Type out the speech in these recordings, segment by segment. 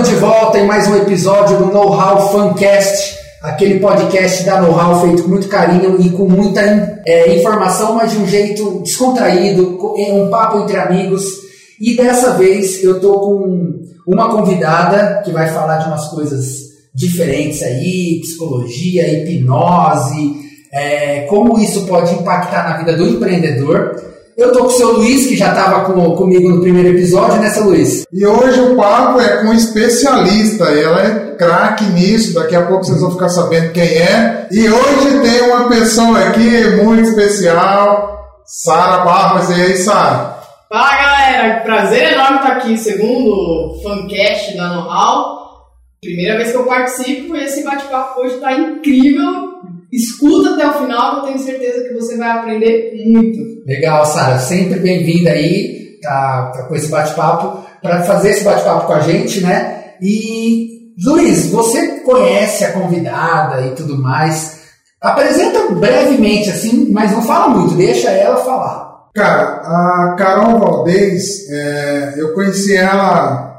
Estamos de volta em mais um episódio do Know How Fancast, aquele podcast da Know How feito com muito carinho e com muita é, informação, mas de um jeito descontraído, um papo entre amigos. E dessa vez eu tô com uma convidada que vai falar de umas coisas diferentes aí, psicologia, hipnose, é, como isso pode impactar na vida do empreendedor. Eu tô com o seu Luiz, que já estava com, comigo no primeiro episódio, né, seu Luiz? E hoje o papo é com um especialista. Ela é craque nisso, daqui a pouco vocês vão ficar sabendo quem é. E hoje tem uma pessoa aqui muito especial, Sara Barros. E aí, Sara? Fala galera, prazer enorme estar aqui, segundo fancast da Know-How. Primeira vez que eu participo e esse bate-papo hoje está incrível Escuta até o final, que eu tenho certeza que você vai aprender muito. Legal, Sara. Sempre bem-vinda aí tá, tá, com esse bate-papo, para fazer esse bate-papo com a gente, né? E, Luiz, você conhece a convidada e tudo mais. Apresenta brevemente, assim, mas não fala muito, deixa ela falar. Cara, a Carol Valdez, é, eu conheci ela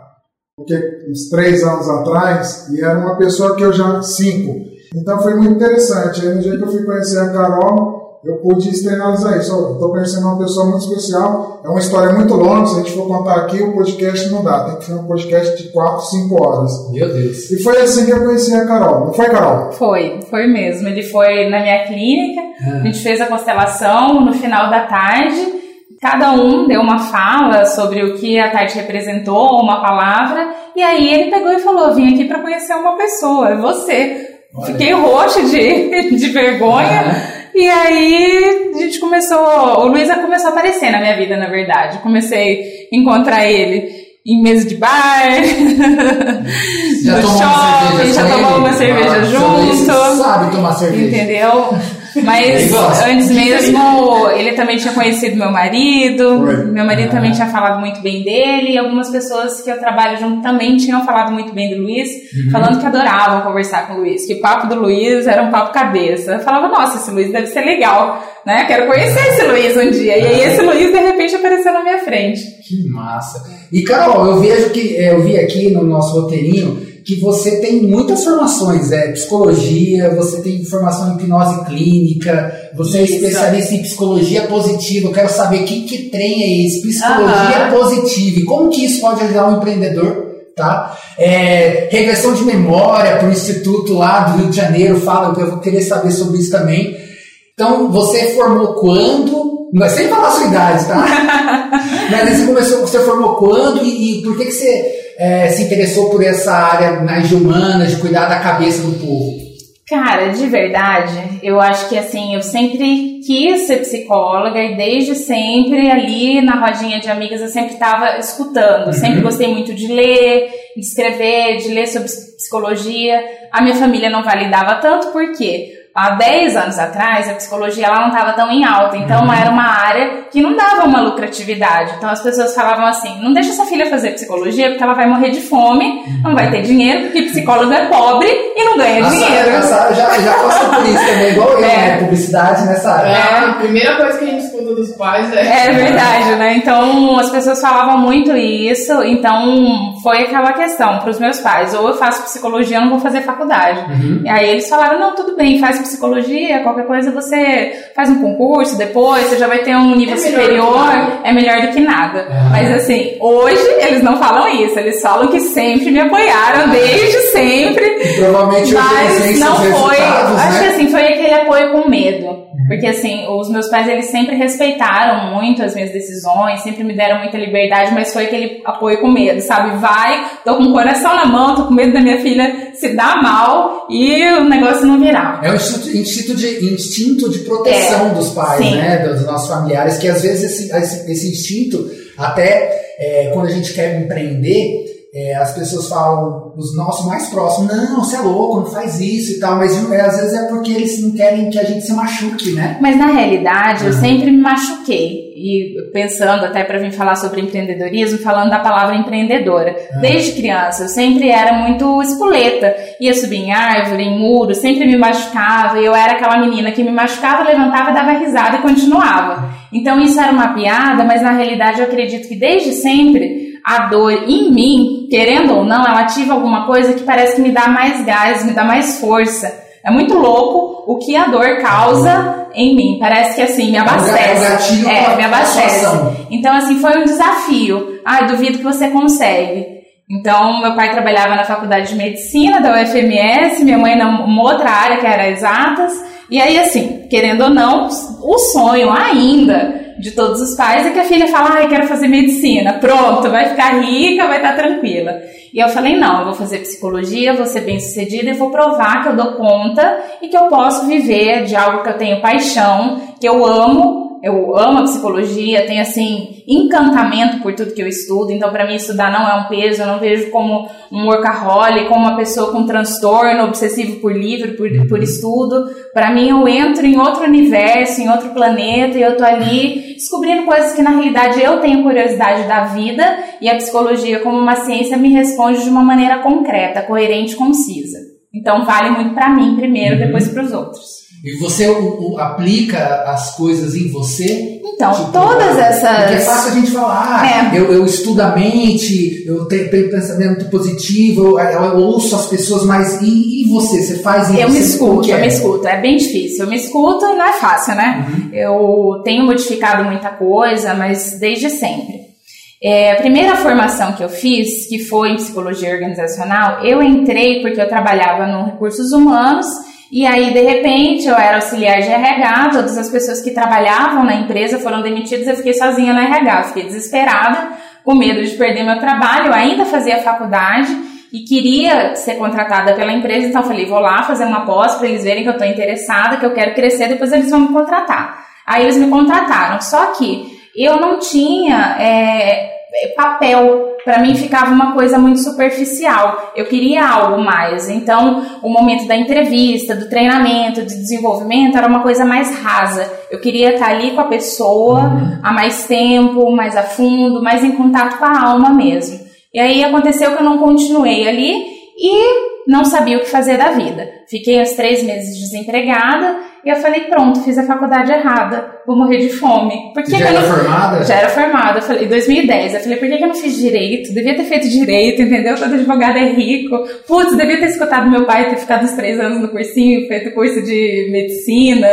porque, uns três anos atrás e era uma pessoa que eu já. cinco então foi muito interessante. Aí no dia que eu fui conhecer a Carol, eu pude externalizar isso. Estou conhecendo uma pessoa muito especial. É uma história muito longa. Se a gente for contar aqui, o podcast não dá. Tem que ser um podcast de 4, 5 horas. Meu Deus. E foi assim que eu conheci a Carol. Não foi, Carol? Foi, foi mesmo. Ele foi na minha clínica. Ah. A gente fez a constelação no final da tarde. Cada um deu uma fala sobre o que a tarde representou, uma palavra, e aí ele pegou e falou: Vim aqui para conhecer uma pessoa, é você. Fiquei roxa de, de vergonha. E aí a gente começou. O Luísa começou a aparecer na minha vida, na verdade. Comecei a encontrar ele em mesa de bar, já no shopping, já tomou uma cerveja ah, junto. Sabe tomar cerveja. Entendeu? Mas antes mesmo, ele também tinha conhecido meu marido. Meu marido ah. também tinha falado muito bem dele. E algumas pessoas que eu trabalho junto também tinham falado muito bem do Luiz, uhum. falando que adoravam conversar com o Luiz. Que o papo do Luiz era um papo cabeça. Eu falava, nossa, esse Luiz deve ser legal, né? Quero conhecer esse Luiz um dia. E aí esse Luiz, de repente, apareceu na minha frente. Que massa. E, Carol, eu vejo que é, eu vi aqui no nosso roteirinho que você tem muitas formações, é psicologia, você tem formação em hipnose clínica, você é Isso. é especialista em psicologia positiva. Eu quero saber que, que trem é esse, psicologia positiva, e como que isso pode ajudar um empreendedor tá? É, regressão de memória para o instituto lá do Rio de Janeiro, fala, eu vou querer saber sobre isso também. Então, você formou quando? Não é sem falar a sua idade, tá? Mas você começou, você formou quando e, e por que, que você é, se interessou por essa área mais de humanas, de cuidar da cabeça do povo? Cara, de verdade, eu acho que assim, eu sempre quis ser psicóloga e desde sempre ali na rodinha de amigas eu sempre estava escutando. Uhum. Sempre gostei muito de ler, de escrever, de ler sobre psicologia. A minha família não validava tanto, por quê? Há 10 anos atrás, a psicologia ela não estava tão em alta, então uhum. era uma área que não dava uma lucratividade. Então as pessoas falavam assim: não deixa sua filha fazer psicologia porque ela vai morrer de fome, uhum. não vai ter dinheiro, porque psicólogo é pobre e não ganha a dinheiro. a Sara já, já passou por isso também, igual eu, é. né? Publicidade nessa área. É, a primeira coisa que a gente dos pais é. É verdade, né? Então as pessoas falavam muito isso, então foi aquela questão para os meus pais: ou eu faço psicologia, ou não vou fazer faculdade. Uhum. E aí eles falaram: não, tudo bem, faz psicologia, qualquer coisa você faz um concurso depois, você já vai ter um nível é superior, é melhor do que nada. Mas assim, hoje eles não falam isso, eles falam que sempre me apoiaram, desde sempre. E provavelmente mas não foi. Né? Acho que assim, foi aquele apoio com medo. Porque assim, os meus pais eles sempre respeitaram muito as minhas decisões, sempre me deram muita liberdade, mas foi aquele apoio com medo, sabe? Vai, tô com o coração na mão, tô com medo da minha filha se dar mal e o negócio não virar. É um instinto de, instinto de proteção é, dos pais, sim. né? Dos nossos familiares, que às vezes esse, esse, esse instinto, até é, quando a gente quer empreender, é, as pessoas falam, os nossos mais próximos, não, você é louco, não faz isso e tal, mas é, às vezes é porque eles não querem que a gente se machuque, né? Mas na realidade, uhum. eu sempre me machuquei. E pensando até para vir falar sobre empreendedorismo, falando da palavra empreendedora. Uhum. Desde criança, eu sempre era muito espoleta. Ia subir em árvore, em muro, sempre me machucava. E eu era aquela menina que me machucava, levantava, dava risada e continuava. Então isso era uma piada, mas na realidade eu acredito que desde sempre a dor em mim, querendo ou não, ela ativa alguma coisa que parece que me dá mais gás, me dá mais força. É muito louco o que a dor causa em mim. Parece que assim, me abastece. É, é me abastece. Então, assim, foi um desafio. Ai, duvido que você consegue. Então, meu pai trabalhava na faculdade de medicina da UFMS, minha mãe numa outra área que era exatas. E aí, assim, querendo ou não, o sonho ainda de todos os pais é que a filha fala, ai, quero fazer medicina, pronto, vai ficar rica, vai estar tranquila. E eu falei, não, eu vou fazer psicologia, vou ser bem sucedida e vou provar que eu dou conta e que eu posso viver de algo que eu tenho paixão, que eu amo eu amo a psicologia, tenho assim encantamento por tudo que eu estudo, então para mim estudar não é um peso, eu não vejo como um workaholic, como uma pessoa com transtorno obsessivo por livro, por, por uhum. estudo. Para mim eu entro em outro universo, em outro planeta e eu tô ali descobrindo coisas que na realidade eu tenho curiosidade da vida e a psicologia como uma ciência me responde de uma maneira concreta, coerente, concisa. Então vale muito para mim primeiro, uhum. depois para os outros. E você o, o, aplica as coisas em você? Então, tipo, todas essas. Porque é fácil a gente falar, é. eu, eu estudo a mente, eu tenho, tenho pensamento positivo, eu, eu, ouço as pessoas, mas e, e você? Você faz em Eu me escuto, eu é? me escuto. É bem difícil. Eu me escuto e não é fácil, né? Uhum. Eu tenho modificado muita coisa, mas desde sempre. É, a primeira formação que eu fiz, que foi em psicologia organizacional, eu entrei porque eu trabalhava no recursos humanos e aí, de repente, eu era auxiliar de RH, todas as pessoas que trabalhavam na empresa foram demitidas, eu fiquei sozinha na RH, fiquei desesperada, com medo de perder meu trabalho, eu ainda fazia faculdade e queria ser contratada pela empresa, então falei, vou lá fazer uma pós para eles verem que eu estou interessada, que eu quero crescer, depois eles vão me contratar. Aí eles me contrataram, só que eu não tinha é, papel para mim ficava uma coisa muito superficial. Eu queria algo mais. Então, o momento da entrevista, do treinamento, do desenvolvimento era uma coisa mais rasa. Eu queria estar ali com a pessoa uhum. há mais tempo, mais a fundo, mais em contato com a alma mesmo. E aí aconteceu que eu não continuei ali e não sabia o que fazer da vida. Fiquei uns três meses desempregada e eu falei, pronto, fiz a faculdade errada, vou morrer de fome. Por que Já que era não... formada? Já era formada. Eu falei, em 2010, eu falei, por que, que eu não fiz direito? Devia ter feito direito, entendeu? Todo advogado é rico. Putz, devia ter escutado meu pai ter ficado uns três anos no cursinho, feito curso de medicina.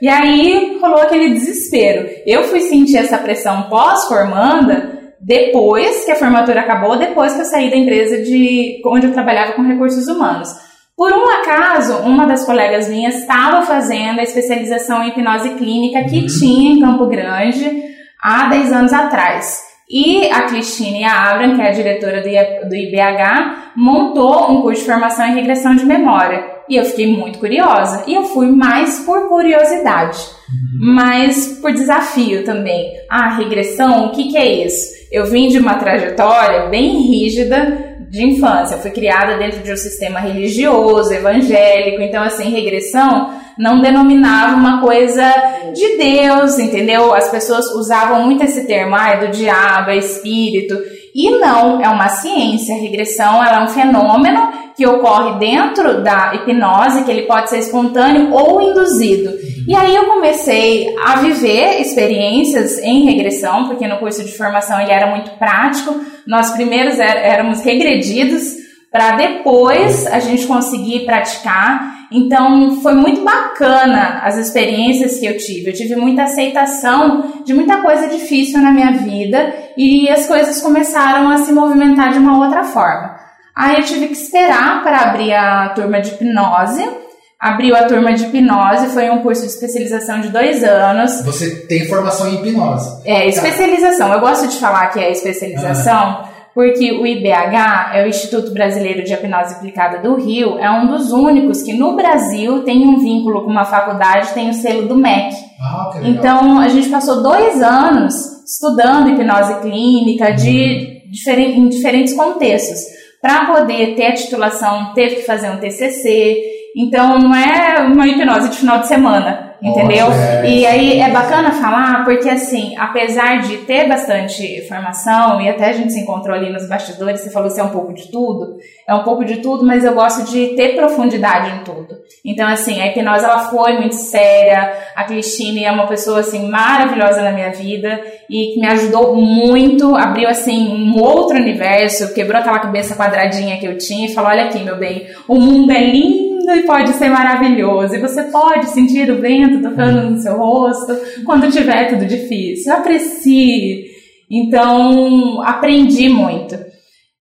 E aí rolou aquele desespero. Eu fui sentir essa pressão pós-formanda depois que a formatura acabou, depois que eu saí da empresa de onde eu trabalhava com recursos humanos. Por um acaso, uma das colegas minhas estava fazendo a especialização em hipnose clínica que uhum. tinha em Campo Grande há 10 anos atrás. E a Cristine Abram, que é a diretora do IBH, montou um curso de formação em regressão de memória. E eu fiquei muito curiosa. E eu fui mais por curiosidade, uhum. mas por desafio também. Ah, regressão, o que, que é isso? Eu vim de uma trajetória bem rígida de infância. Eu fui criada dentro de um sistema religioso, evangélico, então assim, regressão não denominava uma coisa de Deus, entendeu? As pessoas usavam muito esse termo, ah, é do diabo, é espírito. E não, é uma ciência. A regressão ela é um fenômeno que ocorre dentro da hipnose, que ele pode ser espontâneo ou induzido. E aí eu comecei a viver experiências em regressão, porque no curso de formação ele era muito prático. Nós primeiros é, éramos regredidos para depois a gente conseguir praticar. Então foi muito bacana as experiências que eu tive. Eu tive muita aceitação de muita coisa difícil na minha vida e as coisas começaram a se movimentar de uma outra forma. Aí eu tive que esperar para abrir a turma de hipnose. Abriu a turma de hipnose, foi um curso de especialização de dois anos. Você tem formação em hipnose? É, especialização. Eu gosto de falar que é especialização. Porque o IBH é o Instituto Brasileiro de Hipnose Aplicada do Rio, é um dos únicos que no Brasil tem um vínculo com uma faculdade, tem o selo do MEC. Ah, que legal. Então a gente passou dois anos estudando hipnose clínica de, uhum. diferen, em diferentes contextos. Para poder ter a titulação, teve que fazer um TCC. Então não é uma hipnose de final de semana. Entendeu? Nossa, é. E aí é bacana falar porque assim, apesar de ter bastante formação e até a gente se encontrou ali nos bastidores, você falou que é um pouco de tudo, é um pouco de tudo, mas eu gosto de ter profundidade em tudo. Então assim, a hipnose ela foi muito séria, a Cristine é uma pessoa assim maravilhosa na minha vida e que me ajudou muito, abriu assim um outro universo, quebrou aquela cabeça quadradinha que eu tinha e falou: "Olha aqui, meu bem, o mundo é lindo lindo e pode ser maravilhoso. E você pode sentir o vento tocando no seu rosto quando tiver tudo difícil. Aprecie. Então, aprendi muito.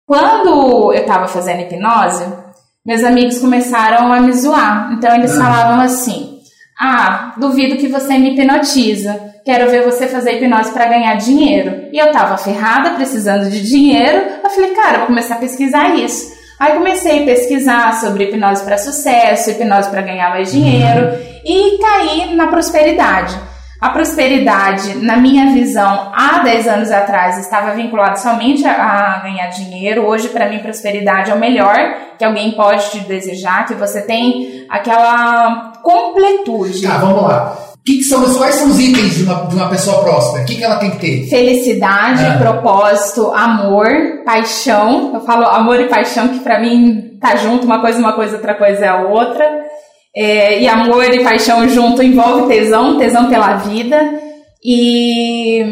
Quando eu estava fazendo hipnose, meus amigos começaram a me zoar. Então, eles falavam assim: Ah, duvido que você me hipnotiza. Quero ver você fazer hipnose para ganhar dinheiro. E eu tava ferrada, precisando de dinheiro. Eu falei, cara, vou começar a pesquisar isso. Aí comecei a pesquisar sobre hipnose para sucesso, hipnose para ganhar mais dinheiro e caí na prosperidade. A prosperidade, na minha visão, há 10 anos atrás, estava vinculada somente a, a ganhar dinheiro. Hoje, para mim, prosperidade é o melhor que alguém pode te desejar, que você tem aquela completude. Tá, vamos lá. Que que são, quais são os itens de uma, de uma pessoa próspera? O que, que ela tem que ter? Felicidade, Ah. propósito, amor, paixão. Eu falo amor e paixão, que pra mim tá junto, uma coisa, uma coisa, outra coisa é a outra. É, e amor e paixão junto envolve tesão, tesão pela vida. E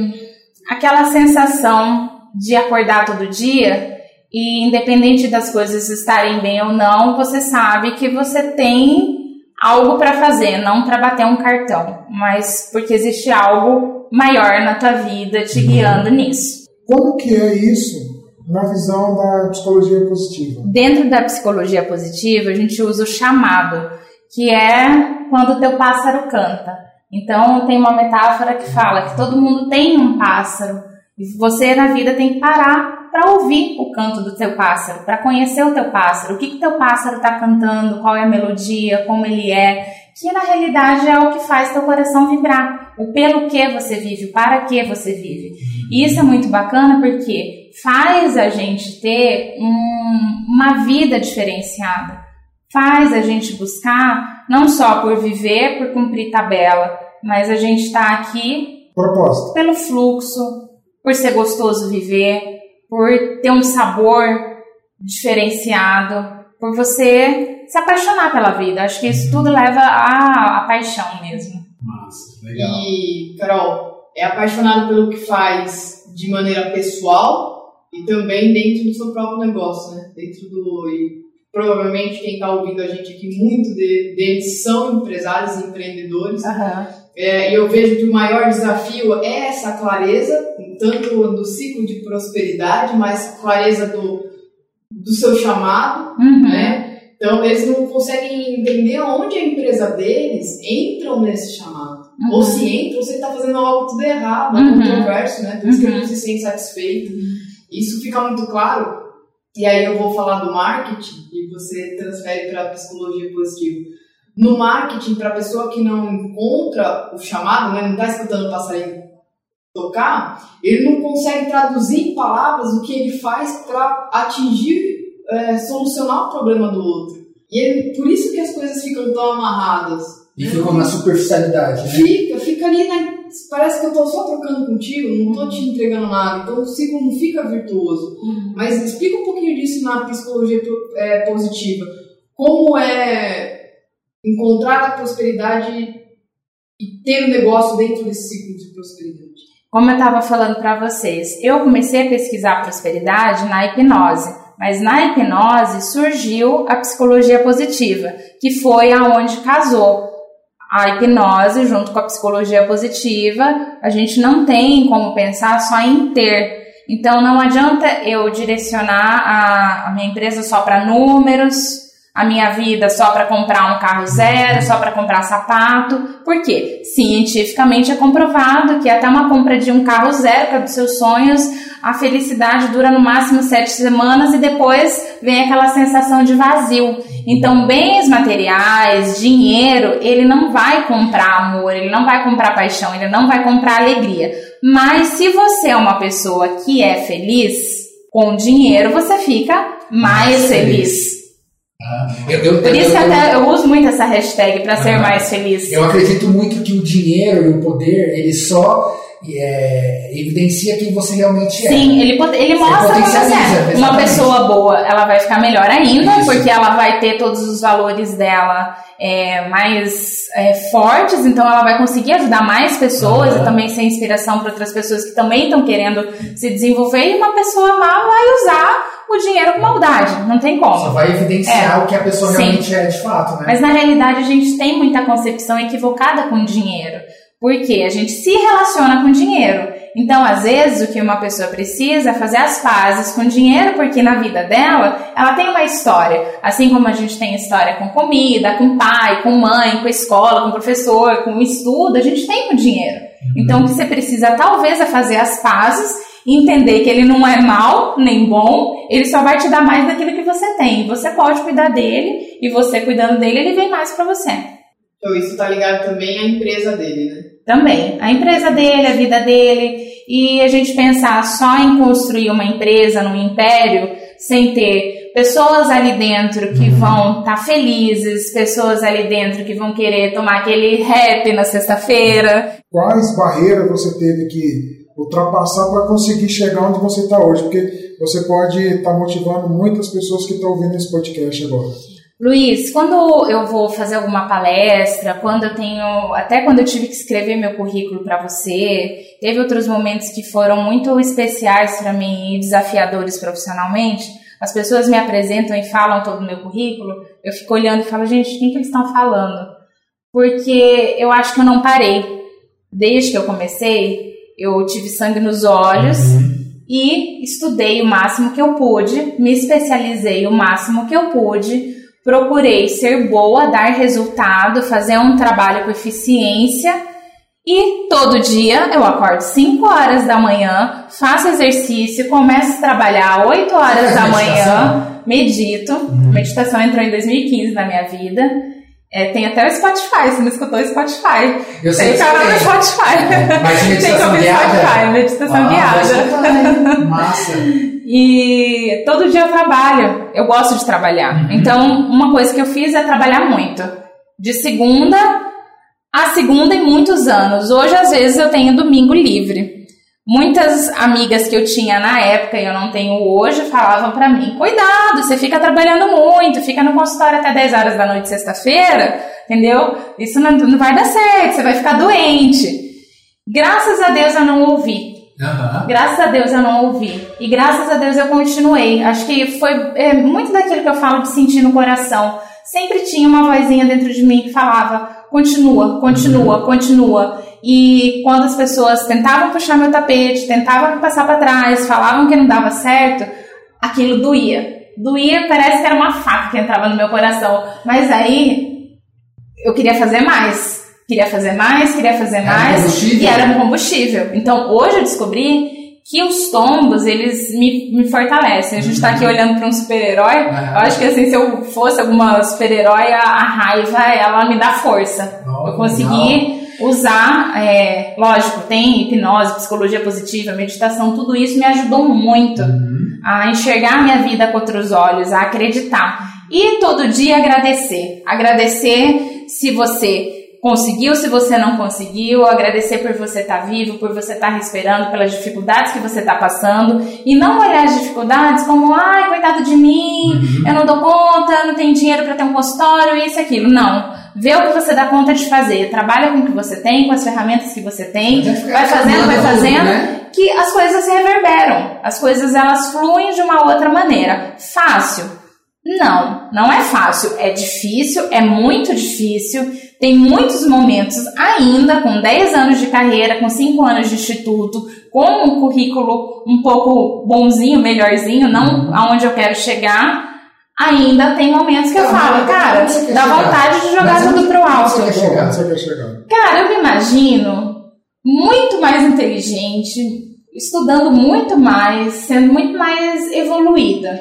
aquela sensação de acordar todo dia e independente das coisas estarem bem ou não, você sabe que você tem algo para fazer, não para bater um cartão, mas porque existe algo maior na tua vida te guiando nisso. Como que é isso na visão da psicologia positiva? Dentro da psicologia positiva, a gente usa o chamado, que é quando o teu pássaro canta. Então, tem uma metáfora que fala que todo mundo tem um pássaro você na vida tem que parar para ouvir o canto do teu pássaro, para conhecer o teu pássaro, o que que teu pássaro está cantando, qual é a melodia, como ele é, que na realidade é o que faz teu coração vibrar, o pelo que você vive, o para que você vive. E isso é muito bacana porque faz a gente ter um- uma vida diferenciada, faz a gente buscar não só por viver, por cumprir tabela, mas a gente está aqui pelo fluxo, por ser gostoso viver, por ter um sabor diferenciado, por você se apaixonar pela vida. Acho que isso tudo leva à, à paixão mesmo. Massa, legal. E, Carol, é apaixonado pelo que faz de maneira pessoal e também dentro do seu próprio negócio, né? Dentro do. E provavelmente quem está ouvindo a gente aqui, muito de- deles são empresários e empreendedores. É, e eu vejo que o maior desafio é essa clareza, tanto do ciclo de prosperidade, mas clareza do, do seu chamado, Uhum. né? Então, eles não conseguem entender onde a empresa deles entram nesse chamado. Uhum. Ou se entram, você está fazendo algo tudo errado, Uhum. controverso, né? Por isso que ele Uhum. não se sente satisfeito. Isso fica muito claro. E aí eu vou falar do marketing e você transfere para a psicologia positiva. No marketing, para a pessoa que não encontra o chamado, né, não está escutando o passarinho tocar, ele não consegue traduzir em palavras o que ele faz para atingir, é, solucionar o problema do outro. E ele, por isso que as coisas ficam tão amarradas. E ficou na superficialidade, né? Fica, fica ali, na, parece que eu tô só trocando contigo, não tô te entregando nada, então o ciclo não fica virtuoso. Mas explica um pouquinho disso na psicologia é, positiva. Como é encontrar a prosperidade e ter um negócio dentro desse ciclo de prosperidade? Como eu estava falando para vocês, eu comecei a pesquisar prosperidade na hipnose, mas na hipnose surgiu a psicologia positiva, que foi aonde casou a hipnose junto com a psicologia positiva. A gente não tem como pensar só em ter. Então não adianta eu direcionar a, a minha empresa só para números, a minha vida só para comprar um carro zero, só para comprar sapato. Por quê? Cientificamente é comprovado que até uma compra de um carro zero, que é dos seus sonhos, a felicidade dura no máximo sete semanas e depois vem aquela sensação de vazio. Então, bens materiais, dinheiro, ele não vai comprar amor, ele não vai comprar paixão, ele não vai comprar alegria. Mas se você é uma pessoa que é feliz com dinheiro, você fica mais Mais feliz. Eu, eu, Por isso que eu- até eu uso muito essa hashtag para ser Aham. mais feliz. Eu acredito muito que o dinheiro e o poder, ele só é, evidencia quem você realmente é. Sim, ele, ele mostra você é. Uma pessoa boa, ela vai ficar melhor ainda, Isso. porque ela vai ter todos os valores dela é, mais é, fortes, então ela vai conseguir ajudar mais pessoas Aham. e também ser inspiração para outras pessoas que também estão querendo se desenvolver. E uma pessoa má vai usar o dinheiro com maldade, não tem como. Só vai evidenciar o que a pessoa Sim. realmente é de fato, né? Mas na realidade a gente tem muita concepção equivocada com dinheiro. Porque a gente se relaciona com dinheiro. Então, às vezes, o que uma pessoa precisa é fazer as pazes com dinheiro, porque na vida dela, ela tem uma história. Assim como a gente tem história com comida, com pai, com mãe, com escola, com professor, com estudo, a gente tem com dinheiro. Então, o que você precisa, talvez, é fazer as pazes entender que ele não é mal nem bom, ele só vai te dar mais daquilo que você tem. Você pode cuidar dele e você cuidando dele, ele vem mais pra você. Então isso tá ligado também à empresa dele, né? Também. A empresa dele, a vida dele. E a gente pensar só em construir uma empresa, num império, sem ter pessoas ali dentro que vão estar felizes, pessoas ali dentro que vão querer tomar aquele rap na sexta-feira. Quais barreiras você teve que ultrapassar para conseguir chegar onde você está hoje? Porque você pode estar motivando muitas pessoas que estão ouvindo esse podcast agora. Luiz, quando eu vou fazer alguma palestra, quando eu tenho, até quando eu tive que escrever meu currículo para você, teve outros momentos que foram muito especiais para mim e desafiadores profissionalmente. As pessoas me apresentam e falam todo o meu currículo, eu fico olhando e falo, gente, quem que eles estão falando? Porque eu acho que eu não parei. Desde que eu comecei, eu tive sangue nos olhos e estudei o máximo que eu pude, me especializei o máximo que eu pude procurei ser boa, dar resultado, fazer um trabalho com eficiência e todo dia eu acordo 5 horas da manhã, faço exercício, começo a trabalhar 8 horas da manhã, medito. Meditação entrou em 2015 na minha vida. É, tem até o Spotify, você não escutou o Spotify. Eu sei tem que canal no tem. Spotify. Mas tem meditação guiada? Spotify, meditação Ah, guiada. Massa. E todo dia eu trabalho, eu gosto de trabalhar. Uhum. Então, uma coisa que eu fiz é trabalhar muito. De segunda a segunda em muitos anos. Hoje, às vezes, eu tenho domingo livre. Muitas amigas que eu tinha na época e eu não tenho hoje falavam pra mim: cuidado, você fica trabalhando muito, fica no consultório até 10 horas da noite, sexta-feira, entendeu? Isso não, não vai dar certo, você vai ficar doente. Graças a Deus eu não ouvi. Aham. Graças a Deus eu não ouvi. E graças a Deus eu continuei. Acho que foi é, muito daquilo que eu falo de sentir no coração. Sempre tinha uma vozinha dentro de mim que falava: continua, continua, continua. E quando as pessoas tentavam puxar meu tapete, tentavam passar para trás, falavam que não dava certo, aquilo doía. Doía, parece que era uma faca que entrava no meu coração. Mas aí eu queria fazer mais. Queria fazer mais, queria fazer Era mais. E era um combustível. Então hoje eu descobri que os tombos, eles me, me fortalecem. A gente tá aqui olhando para um super-herói. Aham. Eu acho que assim, se eu fosse alguma super-herói, a, a raiva, ela me dá força. Eu consegui usar, é, lógico, tem hipnose, psicologia positiva, meditação, tudo isso me ajudou muito a enxergar a minha vida com outros olhos, a acreditar. E todo dia agradecer. Agradecer se você conseguiu, se você não conseguiu, agradecer por você estar vivo, por você estar respirando, pelas dificuldades que você está passando. E não olhar as dificuldades como, ai, coitado de mim, eu não dou conta, não tenho dinheiro para ter um consultório, isso e aquilo. Não. Vê o que você dá conta de fazer. Trabalha com o que você tem, com as ferramentas que você tem. Vai fazendo, vai fazendo né? que as coisas se reverberam, as coisas elas fluem de uma outra maneira. Fácil? Não, não é fácil, é difícil, é muito difícil. Tem muitos momentos ainda com 10 anos de carreira, com 5 anos de instituto, com um currículo um pouco bonzinho, melhorzinho, não aonde eu quero chegar. Ainda tem momentos que eu Tá, falo, cara, dá vontade de jogar tudo pro alto. Cara, eu me imagino muito mais inteligente, estudando muito mais, sendo muito mais evoluída.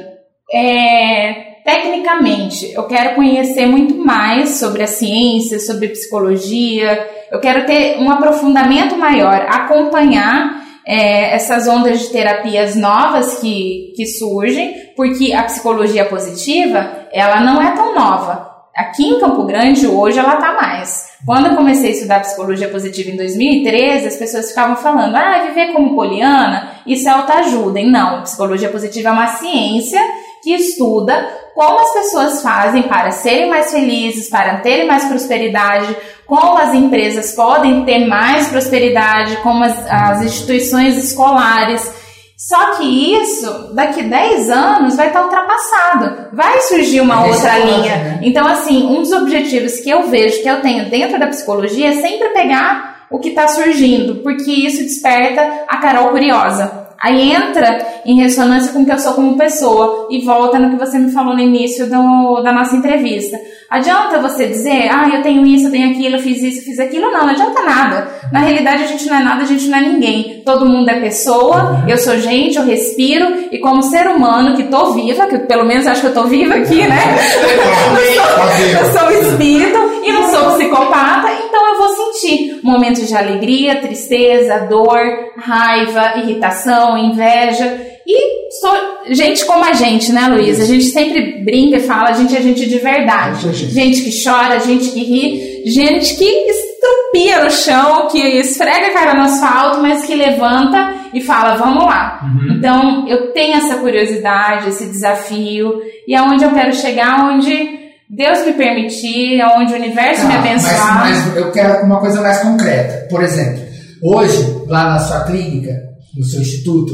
É, tecnicamente, eu quero conhecer muito mais sobre a ciência, sobre psicologia, eu quero ter um aprofundamento maior, acompanhar é, essas ondas de terapias novas que, que surgem, Porque a psicologia positiva, ela não é tão nova. Aqui em Campo Grande, hoje, ela tá mais. Quando eu comecei a estudar psicologia positiva em 2013, as pessoas ficavam falando: ah, viver como poliana, isso é autoajuda. E não, psicologia positiva é uma ciência que estuda como as pessoas fazem para serem mais felizes, para terem mais prosperidade, como as empresas podem ter mais prosperidade, como as, as instituições escolares. Só que isso, daqui 10 anos, vai estar ultrapassado. Vai surgir uma outra linha. Né? Então, assim, um dos objetivos que eu vejo, que eu tenho dentro da psicologia, é sempre pegar o que está surgindo, porque isso desperta a Carol curiosa. Aí entra em ressonância com o que eu sou como pessoa e volta no que você me falou no início do, da nossa entrevista. Adianta você dizer, ah, eu tenho isso, eu tenho aquilo, eu fiz isso, eu fiz aquilo? Não, não adianta nada. Na realidade, a gente não é nada, a gente não é ninguém. Todo mundo é pessoa, eu sou gente, eu respiro, e como ser humano que tô viva, que pelo menos acho que eu tô viva aqui, né? eu sou, eu sou espírito e não sou psicopata, então eu vou sentir momentos de alegria, tristeza, dor, raiva, irritação, inveja. E sou gente como a gente, né, Luiz? A gente sempre brinca e fala, a gente é gente de verdade. Gente, gente que chora, gente que ri, gente que estrupia no chão, que esfrega a cara no asfalto, mas que levanta e fala, vamos lá. Uhum. Então, eu tenho essa curiosidade, esse desafio, e aonde eu quero chegar, onde Deus me permitir, aonde o universo me abençoar. Mas, mas eu quero uma coisa mais concreta. Por exemplo, hoje, lá na sua clínica, no seu instituto,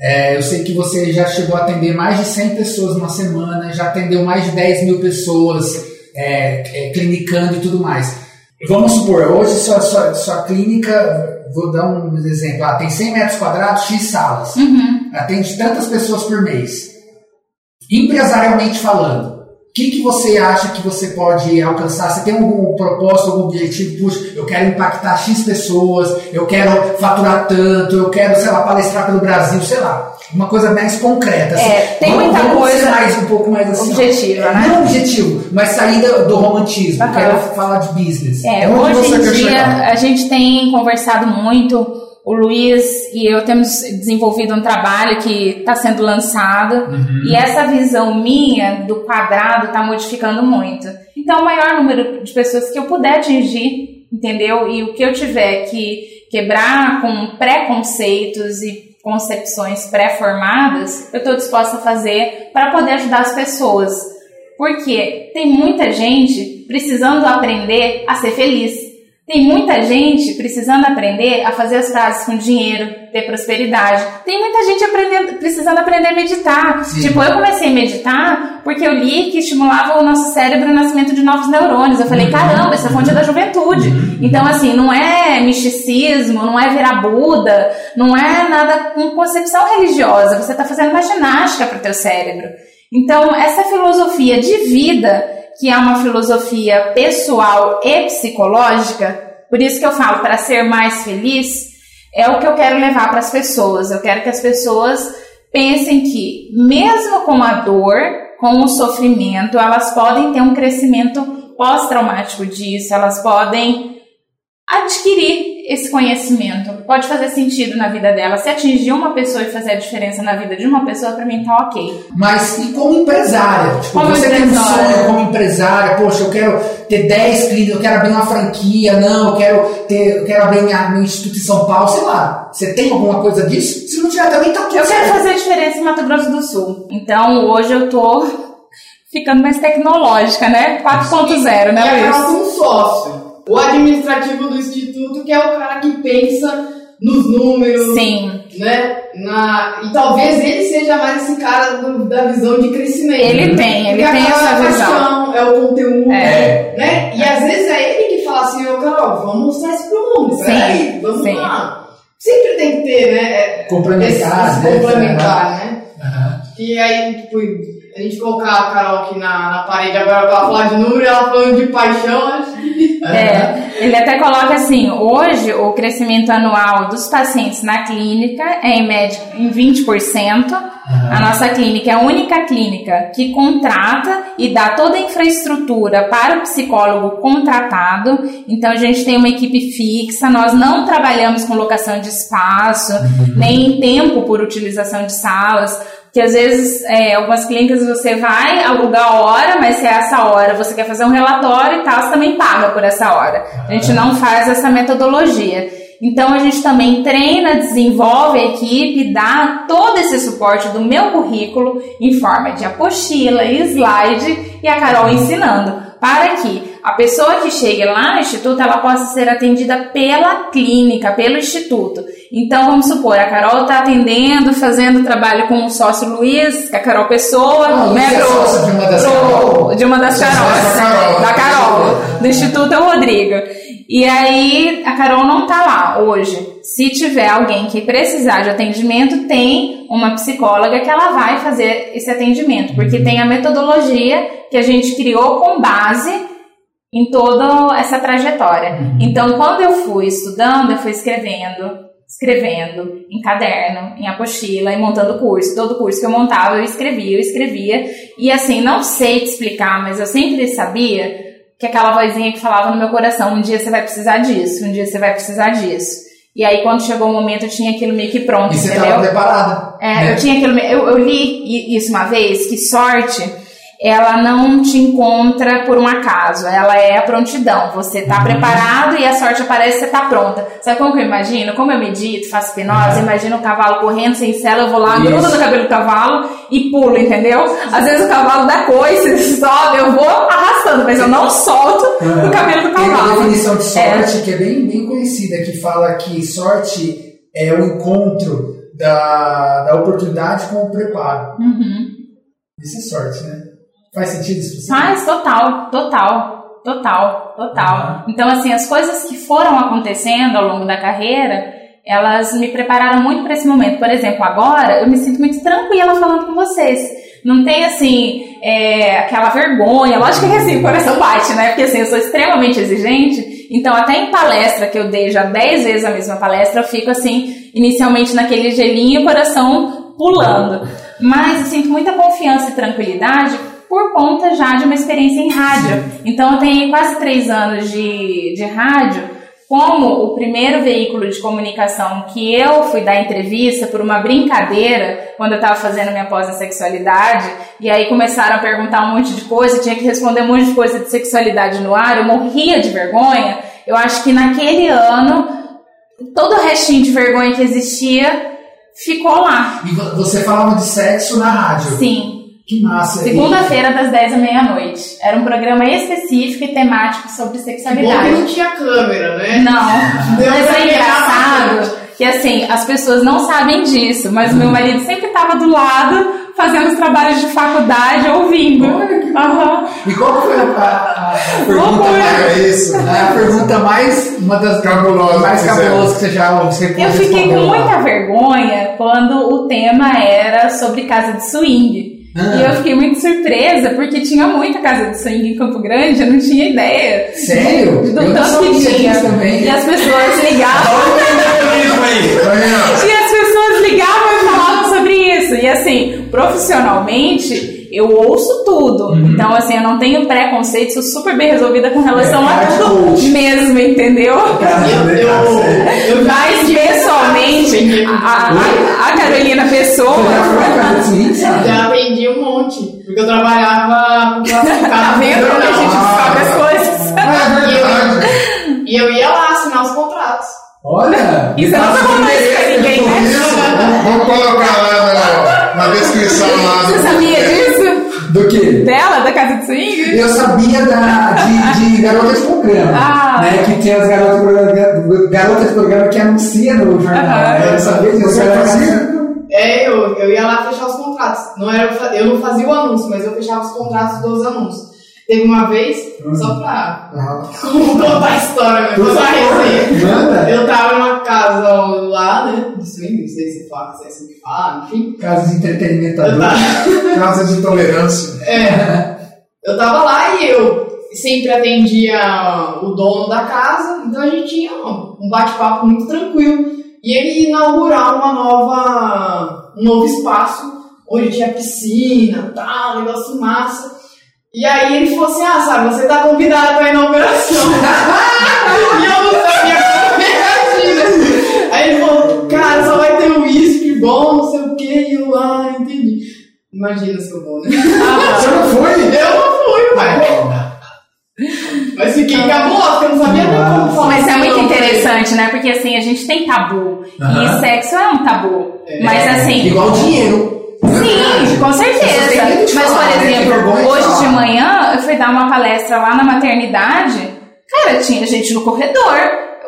é, eu sei que você já chegou a atender mais de 100 pessoas numa semana, já atendeu mais de 10 mil pessoas é, é, clinicando e tudo mais. Vamos supor, hoje sua, sua, sua clínica, vou dar um exemplo, ah, tem 100 metros quadrados, X salas, uhum. atende tantas pessoas por mês. Empresarialmente falando, que, que você acha que você pode alcançar? Você tem algum propósito, algum objetivo? Puxa, eu quero impactar X pessoas, eu quero faturar tanto, eu quero, sei lá, palestrar pelo Brasil, sei lá. Uma coisa mais concreta. Assim. É, tem vamos, muita vamos coisa. mais um pouco mais assim. Objetiva, né? Não objetivo, mas saída do romantismo. Uhum. Quero falar de business. É, hoje em dia chegar? a gente tem conversado muito o Luiz e eu temos desenvolvido um trabalho que está sendo lançado uhum. e essa visão minha do quadrado está modificando muito. Então, o maior número de pessoas que eu puder atingir, entendeu? E o que eu tiver que quebrar com preconceitos e concepções pré-formadas, eu estou disposta a fazer para poder ajudar as pessoas. Porque tem muita gente precisando aprender a ser feliz. Tem muita gente precisando aprender a fazer as frases com dinheiro, ter prosperidade. Tem muita gente aprendendo, precisando aprender a meditar. Sim. Tipo, eu comecei a meditar porque eu li que estimulava o nosso cérebro o nascimento de novos neurônios. Eu falei, uhum. caramba, essa fonte é da juventude. Uhum. Então, assim, não é misticismo, não é virar Buda, não é nada com concepção religiosa. Você está fazendo uma ginástica para o teu cérebro. Então, essa filosofia de vida que é uma filosofia pessoal e psicológica, por isso que eu falo, para ser mais feliz, é o que eu quero levar para as pessoas. Eu quero que as pessoas pensem que, mesmo com a dor, com o sofrimento, elas podem ter um crescimento pós-traumático disso, elas podem adquirir esse conhecimento pode fazer sentido na vida dela. Se atingir uma pessoa e fazer a diferença na vida de uma pessoa, para mim tá ok. Mas e como empresária? Tipo, como você empresária. tem um sonho como empresária, poxa, eu quero ter 10 clínicas, eu quero abrir uma franquia, não, eu quero ter, eu quero abrir minha, meu instituto em São Paulo, sei lá. Você tem alguma coisa disso? Se não tiver também tá tudo Eu certo. quero fazer a diferença em Mato Grosso do Sul. Então hoje eu tô ficando mais tecnológica, né? 4.0, né, Luiz? E um sócio o administrativo do instituto, que é o cara que pensa nos números. Sim. Né? Na, e talvez ele seja mais esse cara do, da visão de crescimento. Ele tem, ele tem essa visão. É o conteúdo, é. né? E às vezes é ele que fala assim, ô Carol, vamos mostrar isso pro mundo, peraí, vamos sim. lá. Sempre tem que ter, né? É, complementar, esse, esse complementar, né? Uhum. E aí, tipo, a gente colocar a Carol aqui na, na parede agora pra falar de número, ela falando de paixão, acho é, ele até coloca assim: hoje o crescimento anual dos pacientes na clínica é em média em 20%. Uhum. A nossa clínica é a única clínica que contrata e dá toda a infraestrutura para o psicólogo contratado. Então a gente tem uma equipe fixa, nós não trabalhamos com locação de espaço, uhum. nem tempo por utilização de salas que às vezes é, algumas clínicas você vai alugar a hora, mas se é essa hora você quer fazer um relatório e tal, você também paga por essa hora. A gente não faz essa metodologia. Então a gente também treina, desenvolve a equipe, dá todo esse suporte do meu currículo em forma de apostila, slide e a Carol ensinando para que a pessoa que chegue lá no instituto ela possa ser atendida pela clínica, pelo instituto. Então vamos supor, a Carol está atendendo, fazendo trabalho com o sócio Luiz, que é a Carol Pessoa, Ah, né, é pro- sócio de uma das pro- Carol? de uma das Da Carols, Carol. da Carol, do Instituto é o Rodrigo. E aí a Carol não tá lá hoje. Se tiver alguém que precisar de atendimento, tem uma psicóloga que ela vai fazer esse atendimento, porque tem a metodologia que a gente criou com base em toda essa trajetória. Então, quando eu fui estudando, eu fui escrevendo, escrevendo em caderno, em apostila e montando curso. Todo curso que eu montava, eu escrevia, eu escrevia. E assim, não sei te explicar, mas eu sempre sabia que aquela vozinha que falava no meu coração, um dia você vai precisar disso, um dia você vai precisar disso. E aí, quando chegou o momento, eu tinha aquilo meio que pronto, E você entendeu? preparada. É, né? eu tinha aquilo. Eu, eu li isso uma vez, que sorte ela não te encontra por um acaso, ela é a prontidão. Você tá preparado e a sorte aparece, você tá pronta. Sabe como que eu imagino? Como eu medito, faço hipnose, imagino o cavalo correndo sem sela, eu vou lá, Isso. grudo no cabelo do cavalo e pulo, entendeu? Às vezes o cavalo dá coice, sobe, eu vou arrastando, mas eu não solto o cabelo do Tem uma cavalo. definição de É. sorte que é bem, bem conhecida, que fala que sorte é o encontro da, da oportunidade com o preparo. Uhum. Isso é sorte, né? Faz sentido isso? Faz, total, total, total, total. Então, assim, as coisas que foram acontecendo ao longo da carreira, elas me prepararam muito para esse momento. Por exemplo, agora eu me sinto muito tranquila falando com vocês. Não tem, assim, é, aquela vergonha. Lógico que assim, o coração bate, né? Porque, assim, eu sou extremamente exigente. Então, até em palestra, que eu dei já 10 vezes a mesma palestra, eu fico, assim, inicialmente naquele gelinho e o coração pulando. Mas eu sinto muita confiança e tranquilidade por conta já de uma experiência em rádio. Então eu tenho quase três anos de, de rádio. Como o primeiro veículo de comunicação que eu fui dar entrevista por uma brincadeira, quando eu estava fazendo minha pós em sexualidade, e aí começaram a perguntar um monte de coisa, tinha que responder um monte de coisa de sexualidade no ar, eu morria de vergonha. Eu acho que naquele ano, todo o restinho de vergonha que existia ficou lá. E vo- você falava de sexo na rádio. Sim. Que massa. Segunda-feira, das 10 à meia-noite. Era um programa específico e temático sobre Bom que sexualidade. não tinha câmera, né? Não, Deu mas é engraçado que assim, as pessoas não sabem disso, mas o meu marido sempre estava do lado fazendo os trabalhos de faculdade ouvindo. Aham. E qual foi a, a- a pergunta mais... É isso. A pergunta mais... Uma das Cabulosa mais cabulosas que você já você Eu fiquei com muita vergonha quando o tema era sobre casa de swing. Ah. E eu fiquei muito surpresa, porque tinha muita casa de swing em Campo Grande, eu não tinha ideia. Sério? Do eu tanto que tinha. também. E as pessoas ligavam. E as pessoas ligavam e falavam sobre isso. E assim, profissionalmente, eu ouço tudo. Uhum. Então, assim, eu não tenho preconceito, sou super bem resolvida com relação É, a arte tudo coach. mesmo, entendeu? Eu, eu, eu Mas pessoalmente, a, a, a Carolina Pessoa. Já swing, sabe? já aprendi um monte. Porque eu trabalhava com. Tá vendo como a gente descobre as coisas? Ah, é verdade. E eu ia lá assinar os contratos. Olha! Isso eu não o falando isso pra ninguém, né? Vamos, colocar lá na, na descrição lá. Você sabia disso? Do que? Dela, da casa de swing? Eu sabia da, de, de garotas de programa. Ah. Né, que tem as garotas de programa, garotas de programa que anunciam no jornal. Né? Eu sabia disso. Você era fazia? É, eu, eu ia lá fechar os contratos. Não era, eu não fazia o anúncio, mas eu fechava os contratos dos anúncios. Teve uma vez, só pra contar a história, mas contar a resenha. Eu tava numa casa lá, né? De swing, não sei se fala, se é assim que fala, enfim. Casa de entretenimento adulto. Casa de tolerância. é, eu tava lá e eu sempre atendia o dono da casa, então a gente tinha um bate-papo muito tranquilo. E ele inaugurar uma nova, um novo espaço, onde tinha piscina, tal, negócio massa. E aí ele falou assim, ah, sabe, você tá convidado pra inauguração. e eu não sabia como reagir, né? Aí ele falou, cara, só vai ter um uísque bom, não sei o que, e eu, ah, entendi. Imagina se eu vou, né? Você não foi? Eu não fui, ué. Mas fiquei cabulosa, porque eu não sabia nem como falar. Mas é muito interessante, né? Porque assim, a gente tem tabu. E sexo é um tabu. É. Mas assim. Igual dinheiro. Sim, com certeza. Mas, por né? Exemplo, hoje de manhã eu fui dar uma palestra lá na maternidade. Cara, tinha gente no corredor.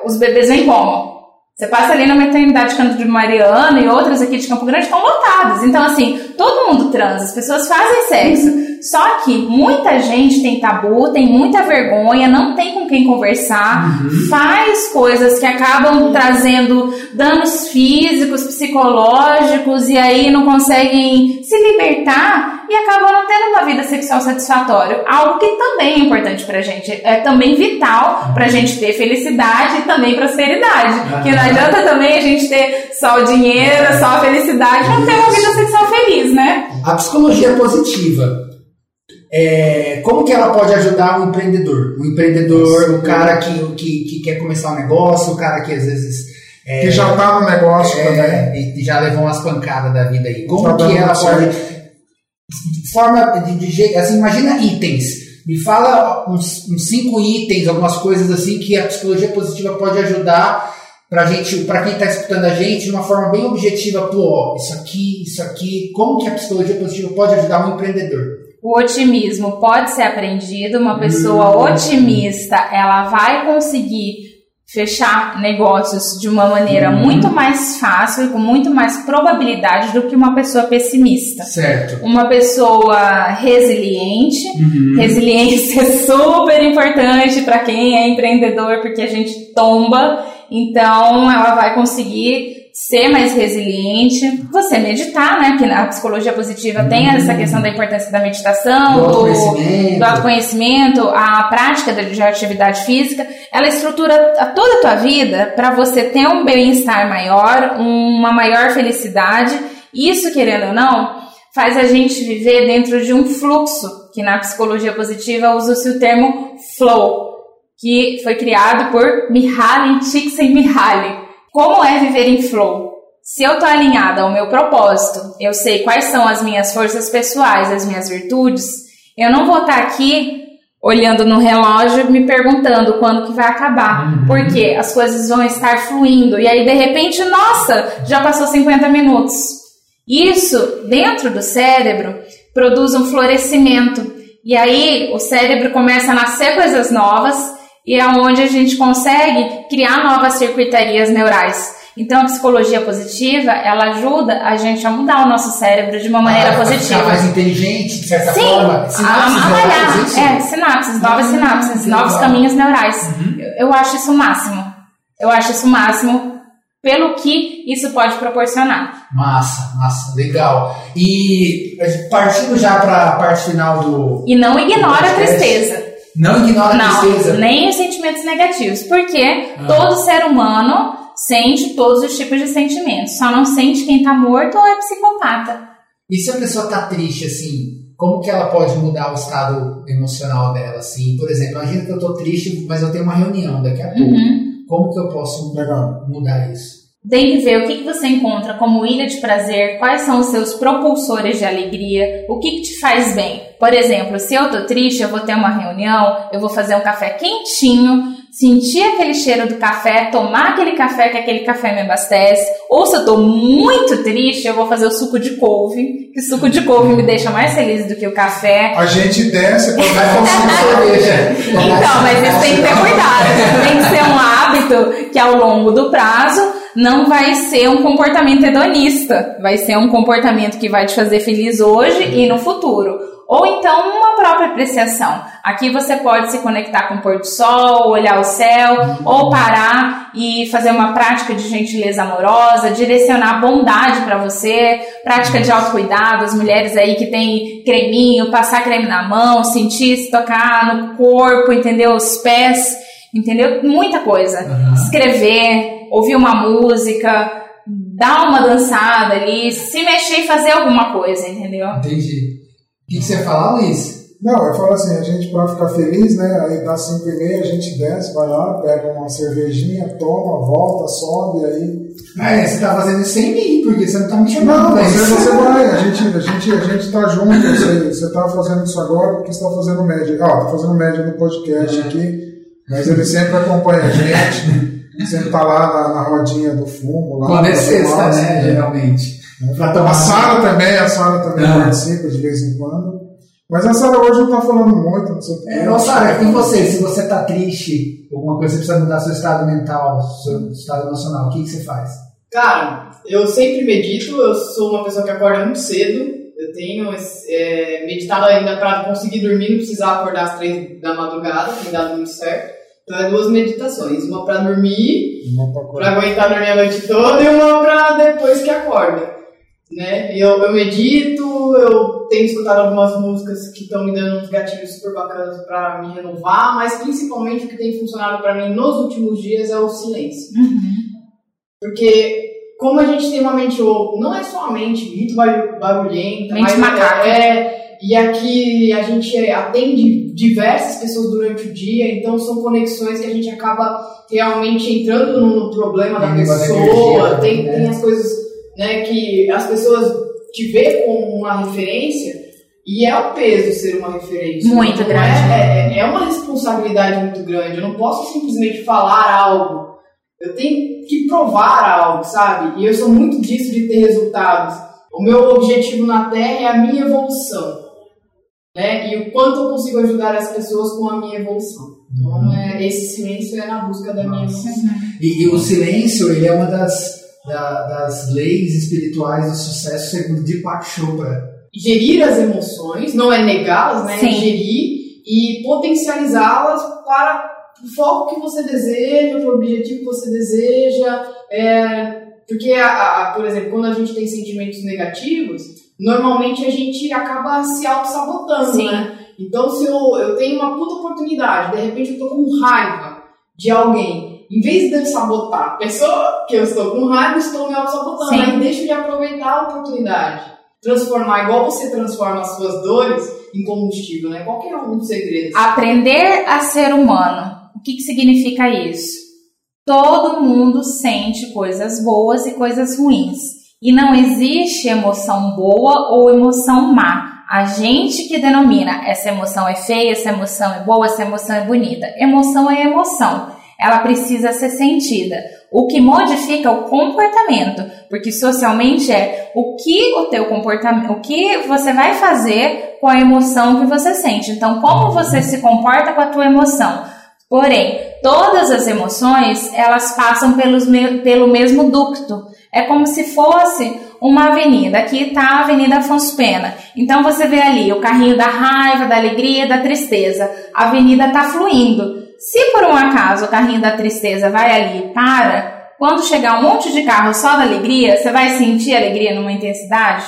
Os bebês vêm como? Você passa ali na maternidade Canto de Mariana e outras aqui de Campo Grande estão lotadas. Então, assim, todo mundo transa, as pessoas fazem sexo. Só que muita gente tem tabu, tem muita vergonha, não tem com quem conversar, faz coisas que acabam trazendo danos físicos, psicológicos, e aí não conseguem se libertar e acabam não tendo uma vida sexual satisfatória. Algo que também é importante pra gente, é também vital pra gente ter felicidade e também prosperidade. Que não adianta também a gente ter só o dinheiro, só a felicidade, não ter uma vida sexual feliz, né? A psicologia positiva. É, como que ela pode ajudar um empreendedor? Um empreendedor, o cara que, que, que quer começar um negócio, o cara que às vezes. é, Que já tá no negócio também. é, e já levou umas pancadas da vida aí. Como Tá que ela pode. de Forma de, de jeito. Assim, imagina itens. Me fala uns, uns cinco itens, algumas coisas assim que a psicologia positiva pode ajudar pra gente, para quem está escutando a gente, de uma forma bem objetiva, pô, ó, isso aqui, isso aqui, como que a psicologia positiva pode ajudar um empreendedor? O otimismo pode ser aprendido. Uma pessoa otimista, ela vai conseguir fechar negócios de uma maneira muito mais fácil e com muito mais probabilidade do que uma pessoa pessimista. Certo. Uma pessoa resiliente. Resiliência é super importante para quem é empreendedor, porque a gente tomba. Então, ela vai conseguir ser mais resiliente. Você meditar, né? Que a psicologia positiva tem essa questão da importância da meditação, Do autoconhecimento. do autoconhecimento, a prática da- de atividade física. Ela estrutura a- toda a tua vida para você ter um bem-estar maior, uma maior felicidade. Isso, querendo ou não, faz a gente viver dentro de um fluxo, que na psicologia positiva usa-se o termo flow, que foi criado por Mihaly Csikszentmihalyi. Como é viver em flow? Se eu estou alinhada ao meu propósito, eu sei quais são as minhas forças pessoais, as minhas virtudes, eu não vou estar aqui olhando no relógio me perguntando quando que vai acabar, porque as coisas vão estar fluindo e aí de repente, nossa, já passou 50 minutos. Isso, dentro do cérebro, produz um florescimento. E aí o cérebro começa a nascer coisas novas e é onde a gente consegue criar novas circuitarias neurais. Então a psicologia positiva, ela ajuda a gente a mudar o nosso cérebro de uma maneira Ah, positiva. Ficar mais inteligente, de certa Sim, forma. Sinapses a malhar. isso? É, sinapses, novas Ah, sinapses, que novos legal. caminhos neurais. Eu, eu acho isso o máximo. Eu acho isso o máximo pelo que isso pode proporcionar. Massa, massa, legal. E partindo já para a parte final do. E não ignora a tristeza. Não ignora a Não, tristeza. nem os sentimentos negativos, porque Ah. todo ser humano sente todos os tipos de sentimentos, só não sente quem tá morto ou é psicopata. E se a pessoa tá triste, assim, como que ela pode mudar o estado emocional dela, assim? Por exemplo, imagina que eu tô triste, mas eu tenho uma reunião daqui a pouco. Uhum. Como que eu posso mudar isso? Tem que ver o que, que você encontra como ilha de prazer, quais são os seus propulsores de alegria, o que, que te faz bem. Por exemplo, se eu tô triste, eu vou ter uma reunião, eu vou fazer um café quentinho, sentir aquele cheiro do café, tomar aquele café, que aquele café me abastece. Ou se eu tô muito triste, eu vou fazer o suco de couve, que suco de couve me deixa mais feliz do que o café. A gente desce quando Vai consumir cerveja. Então, mas isso tem que ter cuidado. Tem que ser um hábito que ao longo do prazo não vai ser um comportamento hedonista. Vai ser um comportamento que vai te fazer feliz hoje e no futuro. Ou então uma própria apreciação. Aqui você pode se conectar com o pôr do sol, olhar o céu, ou parar e fazer uma prática de gentileza amorosa, direcionar bondade para você, prática de autocuidado, as mulheres aí que tem creminho, passar creme na mão, sentir, se tocar no corpo, entendeu? Os pés, entendeu? Muita coisa. Aham. Escrever, ouvir uma música, dar uma dançada ali, se mexer e fazer alguma coisa, entendeu? Entendi. O que, que você ia falar, Luiz? Não, eu falo assim, a gente para ficar feliz, né? Aí dá 5 e meia, a gente desce, vai lá, pega uma cervejinha, toma, volta, sobe, aí. Ah, é, você tá fazendo isso sem mim, porque você não tá me chamando. Não, você, você vai, a gente, a gente, a gente tá junto, você, você tá fazendo isso agora porque você tá fazendo média. Ó, tá fazendo média no podcast aqui, mas ele sempre acompanha a gente, sempre tá lá na, na rodinha do fumo. Lá, Quando é sexta, né, assim, geralmente. Tomar A Sara também, a Sara também Ah. participa de vez em quando. Mas a Sara hoje não tá falando muito, não sei o quê. É, ô, Sara, e você? Se você tá triste, alguma coisa, você precisa mudar seu estado mental, seu estado emocional, o que, que você faz? Cara, eu sempre medito, eu sou uma pessoa que acorda muito cedo. Eu tenho é, meditado ainda para conseguir dormir, não precisar acordar às três da madrugada, tem dado muito certo. Então é duas meditações, uma para dormir, para aguentar dormir a noite toda e uma para depois que acorda. Né? E Eu, eu medito, eu tenho escutado algumas músicas que estão me dando uns gatilhos super bacanas para me renovar, mas principalmente o que tem funcionado para mim nos últimos dias é o silêncio. Porque como a gente tem uma mente, ou não é só a mente, muito barulh- barulhenta, Mente mas macaca. é, e aqui a gente atende diversas pessoas durante o dia, então são conexões que a gente acaba realmente entrando no problema da Tem da pessoa, energia tem, né? tem as coisas né, que as pessoas te vê como uma referência e é um peso ser uma referência. Muito Não grande. É, é, é uma responsabilidade muito grande. Eu não posso simplesmente falar algo. Eu tenho que provar algo, sabe? E eu sou muito disso de ter resultados. O meu objetivo na Terra é a minha evolução. Né? E o quanto eu consigo ajudar as pessoas com a minha evolução. Então, é, esse silêncio é na busca da minha evolução. E, e o silêncio, ele é uma das, da- das leis espirituais do sucesso, segundo Deepak Chopra. gerir as emoções, não é negá-las, né? Sim. É gerir e potencializá-las para o foco que você deseja, para o objetivo que você deseja. É, porque, a, a- por exemplo, quando a gente tem sentimentos negativos, normalmente a gente acaba se auto-sabotando, Sim. né? Então, se eu, eu tenho uma puta oportunidade, de repente eu tô com raiva de alguém, em vez de eu sabotar a pessoa que eu estou com raiva, estou me auto-sabotando. Sim. Aí deixo de aproveitar a oportunidade transformar, igual você transforma as suas dores em combustível, né? Qual que é um segredo? Aprender a ser humano. O que, que significa isso? Todo mundo sente coisas boas e coisas ruins. E não existe emoção boa ou emoção má. A gente que denomina essa emoção é feia, essa emoção é boa, essa emoção é bonita. Emoção é emoção. Ela precisa ser sentida. O que modifica o comportamento, porque socialmente é o que o teu comportamento, o que você vai fazer com a emoção que você sente. Então, como você se comporta com a tua emoção? Porém, todas as emoções, elas passam pelos me- pelo mesmo ducto. É como se fosse uma avenida. Aqui está a Avenida Afonso Pena. Então você vê ali o carrinho da raiva, da alegria, da tristeza. A avenida está fluindo. Se por um acaso o carrinho da tristeza vai ali e para, quando chegar um monte de carro só da alegria, você vai sentir alegria numa intensidade?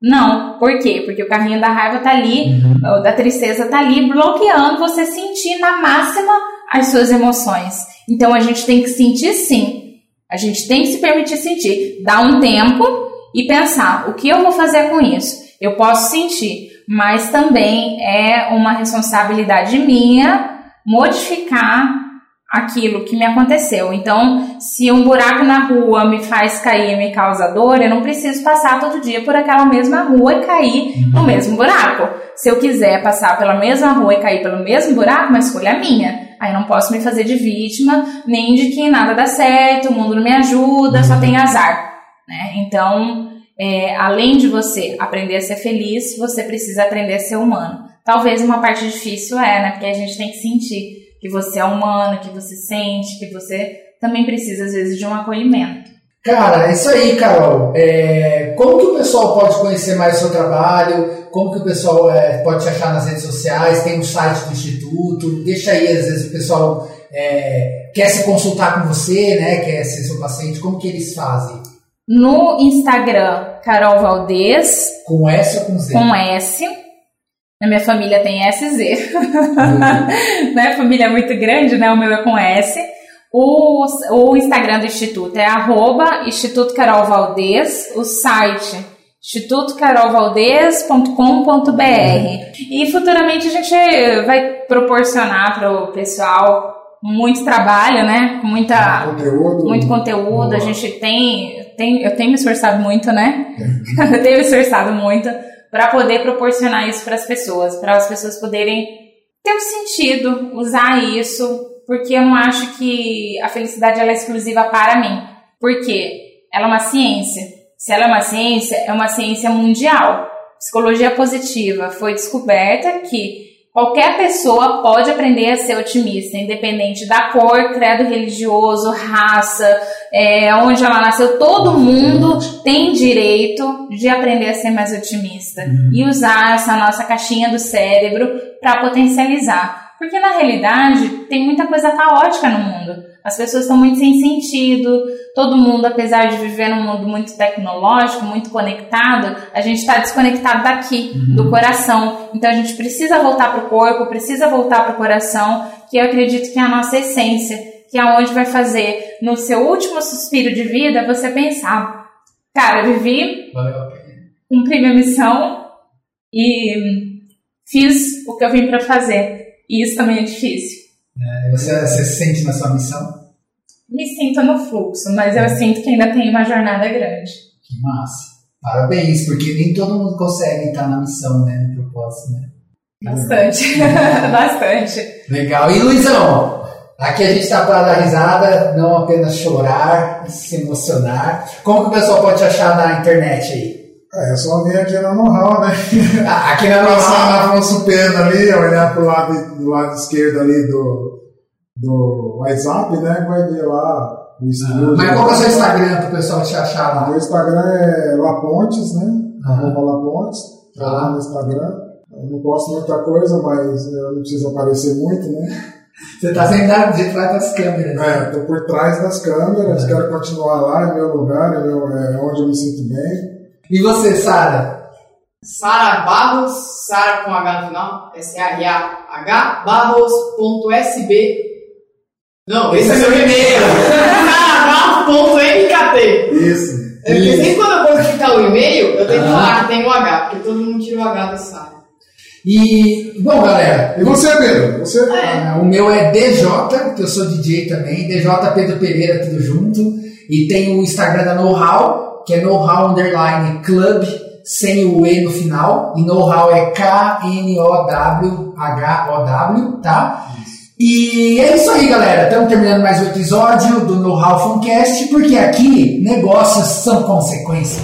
Não. Por quê? Porque o carrinho da raiva tá ali, ou da tristeza tá ali, bloqueando você sentir na máxima as suas emoções. Então a gente tem que sentir sim. A gente tem que se permitir sentir. Dar um tempo e pensar: o que eu vou fazer com isso? Eu posso sentir, mas também é uma responsabilidade minha modificar aquilo que me aconteceu. Então, se um buraco na rua me faz cair e me causa dor, eu não preciso passar todo dia por aquela mesma rua e cair no mesmo buraco. Se eu quiser passar pela mesma rua e cair pelo mesmo buraco, uma escolha é minha. Aí não posso me fazer de vítima, nem de que nada dá certo, o mundo não me ajuda, só tem azar. Né? Então, é, além de você aprender a ser feliz, você precisa aprender a ser humano. Talvez uma parte difícil é, né? Porque a gente tem que sentir que você é humano, que você sente, que você também precisa, às vezes, de um acolhimento. Cara, é isso aí, Carol. É, como que o pessoal pode conhecer mais o seu trabalho? Como que o pessoal é, pode te achar nas redes sociais? Tem um site do Instituto. Deixa aí, às vezes o pessoal é, quer se consultar com você, né? Quer ser seu paciente. Como que eles fazem? No Instagram, Carol Valdez, Com S ou com Z? com S. Na minha família tem SZ. né? Família é muito grande, né? O meu é com S. O, o Instagram do Instituto é arroba Instituto Carol Valdez. O site institutocarolvaldez.com.br. E futuramente a gente vai proporcionar para o pessoal muito trabalho, né? Muita, conteúdo. muito conteúdo. A gente tem, tem, eu tenho me esforçado muito, né? eu tenho me esforçado muito para poder proporcionar isso para as pessoas, para as pessoas poderem ter um sentido, usar isso, porque eu não acho que a felicidade ela é exclusiva para mim. Porque ela é uma ciência. Se ela é uma ciência, é uma ciência mundial. Psicologia positiva foi descoberta que Qualquer pessoa pode aprender a ser otimista, independente da cor, credo religioso, raça, é, onde ela nasceu. Todo mundo tem direito de aprender a ser mais otimista uhum. e usar essa nossa caixinha do cérebro para potencializar. Porque na realidade tem muita coisa caótica no mundo. As pessoas estão muito sem sentido, todo mundo, apesar de viver num mundo muito tecnológico, muito conectado, a gente está desconectado daqui, uhum. do coração. Então a gente precisa voltar para o corpo, precisa voltar para o coração, que eu acredito que é a nossa essência, que é onde vai fazer, no seu último suspiro de vida, você pensar: cara, eu vivi, cumpri minha missão e fiz o que eu vim para fazer. E isso também é difícil. É, você, você se sente na sua missão? Me sinto no fluxo, mas eu sinto que ainda tem uma jornada grande. Que massa. Parabéns, porque nem todo mundo consegue estar na missão, né? No propósito, né? Bastante, bastante. Legal. E Luizão, aqui a gente está para dar risada, não apenas chorar, se emocionar. Como que o pessoal pode te achar na internet aí? É, é só vir aqui na know-how, né? Ah, aqui na know-how. Passar na Afonso Pena ali, olhar pro lado, do lado esquerdo ali do, do WhatsApp, né? Vai ver lá o estúdio. Mas qual é o seu Instagram para o pessoal te achar lá? Meu Instagram é Lapontes, né? Uhum. Lapontes. Tá lá no Instagram. Eu não posto muita coisa, mas eu não preciso aparecer muito, né? Você está sempre de trás das câmeras. É, estou por trás das câmeras, é. quero continuar lá, é meu lugar, é, meu, é onde eu me sinto bem. E você, Sara? Sara Barros, Sara com H no final, S-A-R-A-H, barros.sb. Não, esse é meu e-mail. sarabarros.mkt. Isso. É porque sempre quando eu vou digitar o e-mail, eu tenho que falar que tem um H, porque todo mundo tira o H da Sara. E, bom, galera. E você, Pedro? Você? Ah, o meu é DJ, que eu sou DJ também. DJ Pedro Pereira, tudo junto. E tem o Instagram da Know How, que é know-how underline club, sem o E no final, e know-how é K-N-O-W-H-O-W, tá? E é isso aí, galera. Estamos terminando mais um episódio do Know-How Funcast, porque aqui negócios são consequência.